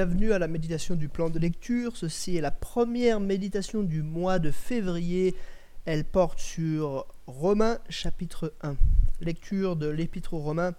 bienvenue à la méditation du plan de lecture. Ceci est la première méditation du mois de février. Elle porte sur Romains chapitre 1. Lecture de l'épître aux Romains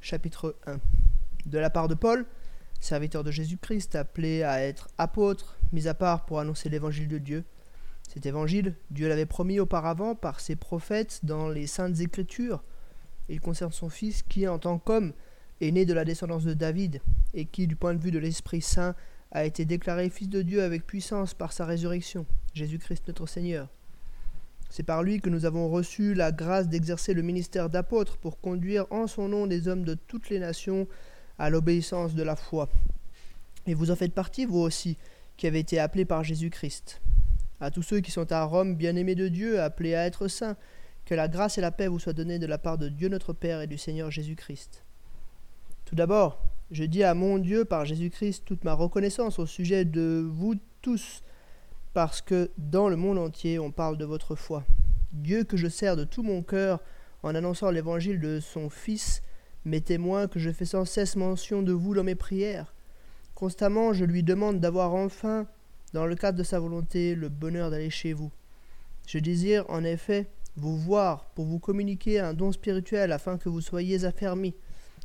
chapitre 1. De la part de Paul, serviteur de Jésus-Christ, appelé à être apôtre, mis à part pour annoncer l'évangile de Dieu. Cet évangile, Dieu l'avait promis auparavant par ses prophètes dans les saintes écritures. Il concerne son Fils qui, en tant qu'homme, est né de la descendance de David, et qui, du point de vue de l'Esprit Saint, a été déclaré Fils de Dieu avec puissance par sa résurrection, Jésus-Christ notre Seigneur. C'est par lui que nous avons reçu la grâce d'exercer le ministère d'apôtre pour conduire en son nom des hommes de toutes les nations à l'obéissance de la foi. Et vous en faites partie, vous aussi, qui avez été appelés par Jésus-Christ. À tous ceux qui sont à Rome, bien-aimés de Dieu, appelés à être saints, que la grâce et la paix vous soient données de la part de Dieu notre Père et du Seigneur Jésus-Christ. Tout d'abord, je dis à mon Dieu par Jésus-Christ toute ma reconnaissance au sujet de vous tous, parce que dans le monde entier on parle de votre foi. Dieu que je sers de tout mon cœur en annonçant l'évangile de son Fils, mes témoins que je fais sans cesse mention de vous dans mes prières. Constamment je lui demande d'avoir enfin, dans le cadre de sa volonté, le bonheur d'aller chez vous. Je désire en effet vous voir pour vous communiquer un don spirituel afin que vous soyez affermis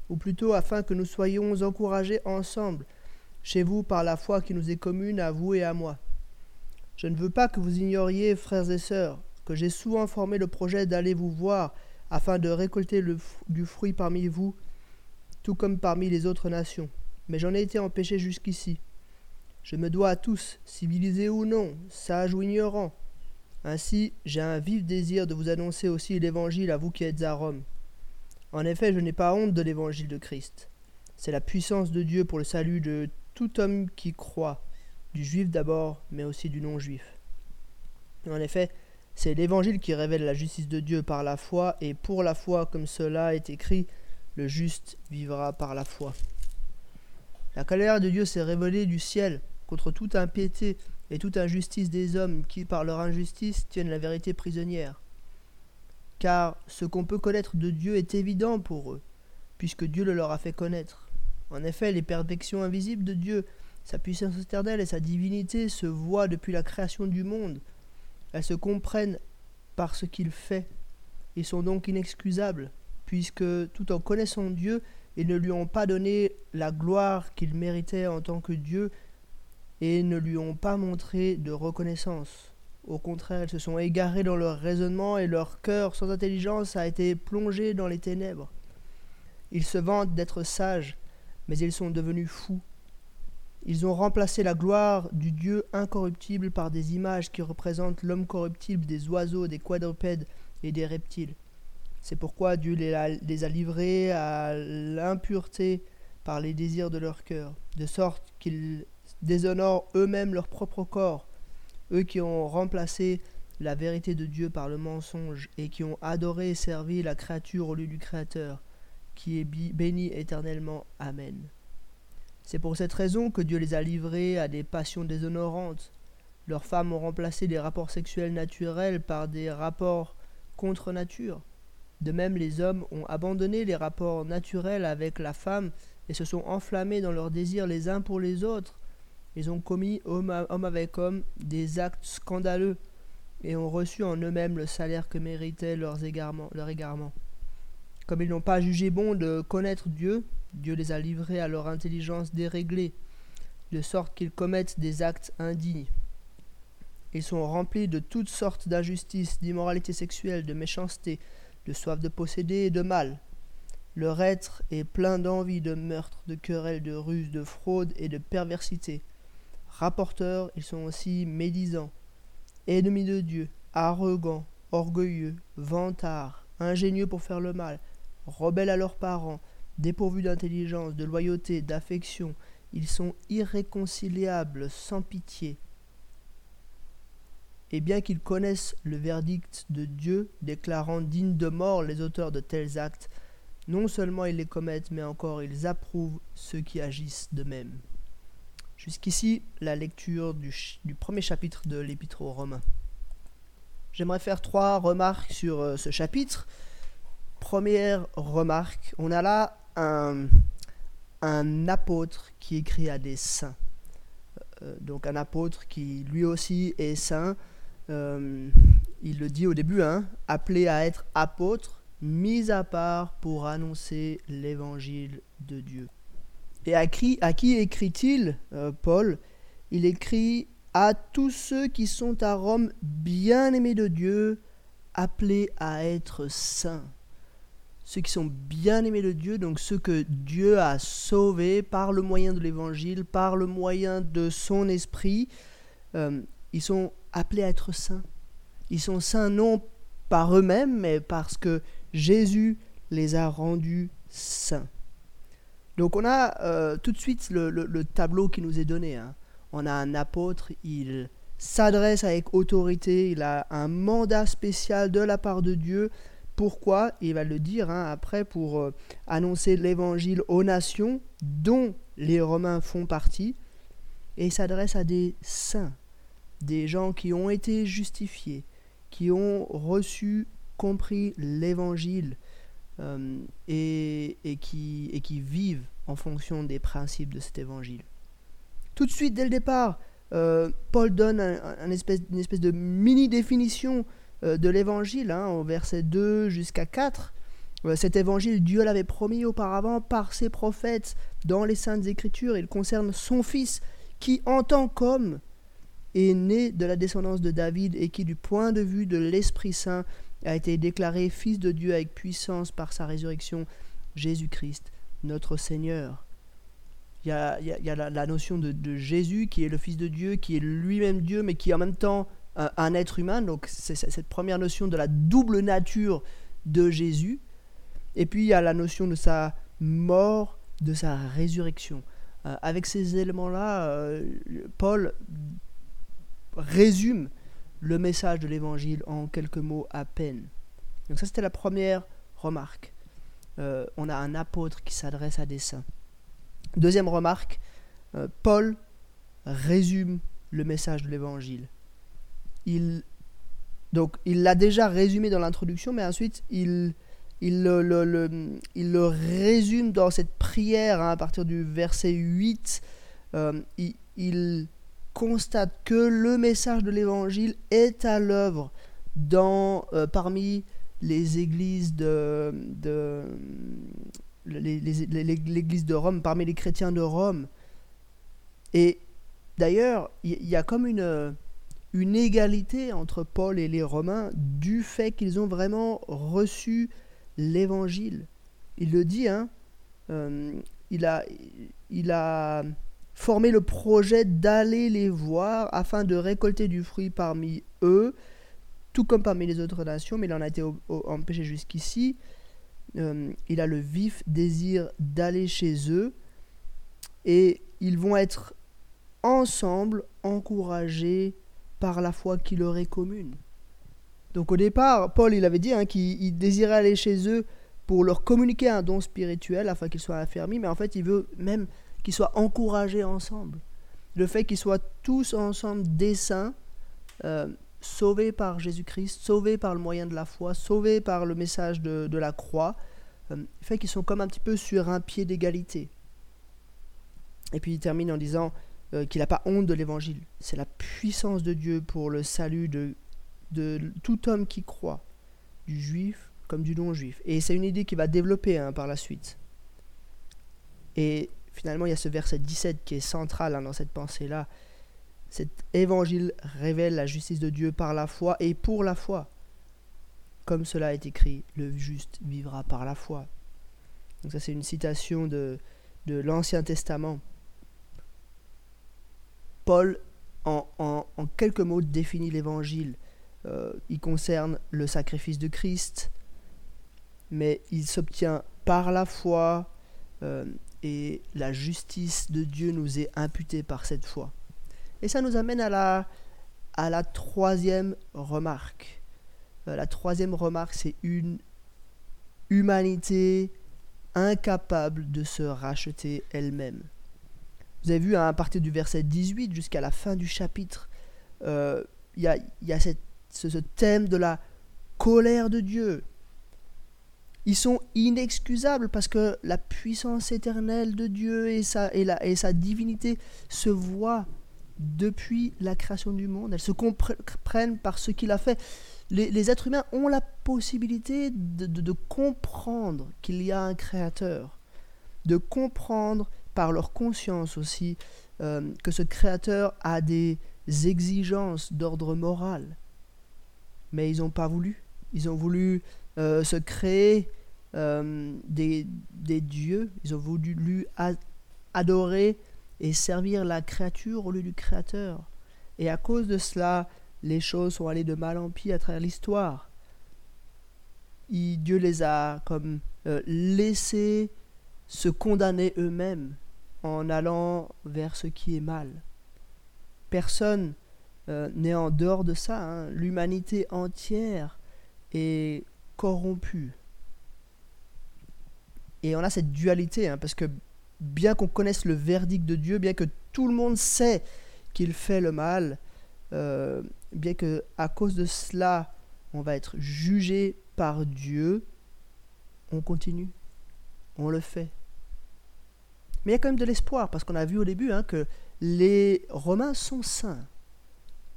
ou plutôt afin que nous soyons encouragés ensemble, chez vous par la foi qui nous est commune à vous et à moi. Je ne veux pas que vous ignoriez, frères et sœurs, que j'ai souvent formé le projet d'aller vous voir, afin de récolter du fruit parmi vous, tout comme parmi les autres nations. Mais j'en ai été empêché jusqu'ici. Je me dois à tous, civilisés ou non, sages ou ignorants. Ainsi, j'ai un vif désir de vous annoncer aussi l'Évangile à vous qui êtes à Rome. En effet, je n'ai pas honte de l'évangile de Christ. C'est la puissance de Dieu pour le salut de tout homme qui croit, du juif d'abord, mais aussi du non-juif. En effet, c'est l'évangile qui révèle la justice de Dieu par la foi, et pour la foi, comme cela est écrit, le juste vivra par la foi. La colère de Dieu s'est révélée du ciel contre toute impiété et toute injustice des hommes qui, par leur injustice, tiennent la vérité prisonnière car ce qu'on peut connaître de Dieu est évident pour eux, puisque Dieu le leur a fait connaître. En effet, les perfections invisibles de Dieu, sa puissance éternelle et sa divinité se voient depuis la création du monde. Elles se comprennent par ce qu'il fait, et sont donc inexcusables, puisque tout en connaissant Dieu, ils ne lui ont pas donné la gloire qu'il méritait en tant que Dieu, et ne lui ont pas montré de reconnaissance. Au contraire, ils se sont égarés dans leur raisonnement et leur cœur sans intelligence a été plongé dans les ténèbres. Ils se vantent d'être sages, mais ils sont devenus fous. Ils ont remplacé la gloire du Dieu incorruptible par des images qui représentent l'homme corruptible des oiseaux, des quadrupèdes et des reptiles. C'est pourquoi Dieu les a, les a livrés à l'impureté par les désirs de leur cœur, de sorte qu'ils déshonorent eux-mêmes leur propre corps eux qui ont remplacé la vérité de Dieu par le mensonge et qui ont adoré et servi la créature au lieu du Créateur, qui est béni éternellement. Amen. C'est pour cette raison que Dieu les a livrés à des passions déshonorantes. Leurs femmes ont remplacé les rapports sexuels naturels par des rapports contre nature. De même, les hommes ont abandonné les rapports naturels avec la femme et se sont enflammés dans leurs désirs les uns pour les autres ils ont commis, homme, avec homme, des actes scandaleux et ont reçu en eux-mêmes le salaire que égarements, leur égarement. Comme ils n'ont pas jugé bon de connaître Dieu, Dieu les a livrés à leur intelligence déréglée, de sorte qu'ils commettent des actes indignes. Ils sont remplis de toutes sortes d'injustices, d'immoralité sexuelle, de méchanceté, de soif de posséder et de mal. Leur être est plein d'envie, de meurtre, de querelles, de ruses, de fraude et de perversité. Rapporteurs, ils sont aussi médisants, ennemis de Dieu, arrogants, orgueilleux, vantards, ingénieux pour faire le mal, rebelles à leurs parents, dépourvus d'intelligence, de loyauté, d'affection, ils sont irréconciliables, sans pitié. Et bien qu'ils connaissent le verdict de Dieu, déclarant dignes de mort les auteurs de tels actes, non seulement ils les commettent, mais encore ils approuvent ceux qui agissent de même. Jusqu'ici, la lecture du, premier chapitre de l'Épître aux Romains. J'aimerais faire trois remarques sur euh, ce chapitre. Première remarque, on a là un, apôtre qui écrit à des saints. Euh, donc un apôtre qui lui aussi est saint. Euh, il le dit au début, hein, appelé à être apôtre, mis à part pour annoncer l'évangile de Dieu. Et à qui, écrit-il, euh, Paul? Il écrit à tous ceux qui sont à Rome, bien-aimés de Dieu, appelés à être saints ceux qui sont bien aimés de Dieu, donc ceux que Dieu a sauvés par le moyen de l'Évangile, par le moyen de son esprit, euh, ils sont appelés à être saints. Ils sont saints non par eux-mêmes, mais parce que Jésus les a rendus saints. Donc on a euh, tout de suite le, tableau qui nous est donné. Hein. On a un apôtre, il s'adresse avec autorité, il a un mandat spécial de la part de Dieu pourquoi? Il va le dire hein, après pour euh, annoncer l'évangile aux nations dont les Romains font partie. Et il s'adresse à des saints, des gens qui ont été justifiés, qui ont reçu, compris l'évangile euh, et, qui, vivent en fonction des principes de cet évangile. Tout de suite, dès le départ, euh, Paul donne une espèce de mini-définition euh, de l'évangile, hein, au verset 2 jusqu'à 4. Euh, cet évangile, Dieu l'avait promis auparavant par ses prophètes dans les saintes écritures. Il concerne son Fils qui, en tant qu'homme, est né de la descendance de David et qui, du point de vue de l'Esprit Saint, a été déclaré Fils de Dieu avec puissance par sa résurrection, Jésus-Christ, notre Seigneur. Il y a, la, notion de, Jésus qui est le Fils de Dieu, qui est lui-même Dieu, mais qui en même temps un être humain, donc c'est cette première notion de la double nature de Jésus. Et puis il y a la notion de sa mort, de sa résurrection. Euh, avec ces éléments-là, euh, Paul résume le message de l'évangile en quelques mots à peine. Donc ça c'était la première remarque. Euh, on a un apôtre qui s'adresse à des saints. Deuxième remarque, Paul résume le message de l'évangile il donc il l'a déjà résumé dans l'introduction, mais ensuite il, il, le, il le résume dans cette prière hein, à partir du verset 8. Euh, il, constate que le message de l'évangile est à l'œuvre dans euh, parmi les églises de, de l'église de Rome, parmi les chrétiens de Rome. Et d'ailleurs, il y, a comme une une égalité entre Paul et les Romains du fait qu'ils ont vraiment reçu l'évangile. Il le dit, hein, euh, il, a, il a formé le projet d'aller les voir afin de récolter du fruit parmi eux, tout comme parmi les autres nations, mais il en a été empêché jusqu'ici. Euh, il a le vif désir d'aller chez eux et ils vont être ensemble encouragés par la foi qui leur est commune. Donc au départ, Paul il avait dit hein, qu'il désirait aller chez eux pour leur communiquer un don spirituel afin qu'ils soient affermis, mais en fait il veut même qu'ils soient encouragés ensemble. Le fait qu'ils soient tous ensemble des saints, euh, sauvés par Jésus-Christ, sauvés par le moyen de la foi, sauvés par le message de, la croix, euh, fait qu'ils sont comme un petit peu sur un pied d'égalité. Et puis il termine en disant euh, qu'il n'a pas honte de l'évangile. C'est la puissance de Dieu pour le salut de, tout homme qui croit, du juif comme du non-juif. Et c'est une idée qui va développer hein, par la suite. Et finalement, il y a ce verset 17 qui est central hein, dans cette pensée-là. Cet évangile révèle la justice de Dieu par la foi et pour la foi. Comme cela est écrit, le juste vivra par la foi. Donc ça c'est une citation de, de l'Ancien Testament. Paul, en, quelques mots, définit l'évangile. Euh, il concerne le sacrifice de Christ, mais il s'obtient par la foi euh, et la justice de Dieu nous est imputée par cette foi. Et ça nous amène à la, à la troisième remarque. Euh, la troisième remarque, c'est une humanité incapable de se racheter elle-même. Vous avez vu hein, à partir du verset 18 jusqu'à la fin du chapitre, euh, il y a, y a cette, ce, thème de la colère de Dieu. Ils sont inexcusables parce que la puissance éternelle de Dieu et sa, et la, et sa divinité se voient depuis la création du monde. Elles se comprennent par ce qu'il a fait. Les, êtres humains ont la possibilité de, comprendre qu'il y a un créateur, de comprendre par leur conscience aussi euh, que ce créateur a des exigences d'ordre moral. Mais ils n'ont pas voulu. Ils ont voulu euh, se créer euh, des, dieux, ils ont voulu adorer et servir la créature au lieu du créateur. Et à cause de cela, les choses sont allées de mal en pis à travers l'histoire. Dieu les a comme euh, laissés se condamner eux-mêmes en allant vers ce qui est mal. Personne n'est en dehors de ça. Hein. L'humanité entière est corrompu. Et on a cette dualité, hein, parce que bien qu'on connaisse le verdict de Dieu, bien que tout le monde sait qu'il fait le mal, euh, bien que à cause de cela, on va être jugé par Dieu, on continue, on le fait. Mais il y a quand même de l'espoir, parce qu'on a vu au début hein, que les Romains sont saints.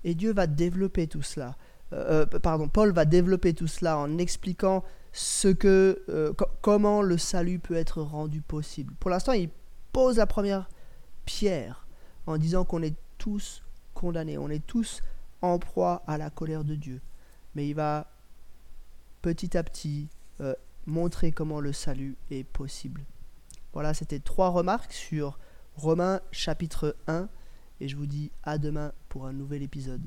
Et Dieu va développer tout cela. Euh, euh, pardon, Paul va développer tout cela en expliquant ce que, euh, comment le salut peut être rendu possible. Pour l'instant, il pose la première pierre en disant qu'on est tous condamnés, on est tous en proie à la colère de Dieu. Mais il va petit à petit montrer comment le salut est possible. Voilà, c'était trois remarques sur Romains chapitre 1 et je vous dis à demain pour un nouvel épisode.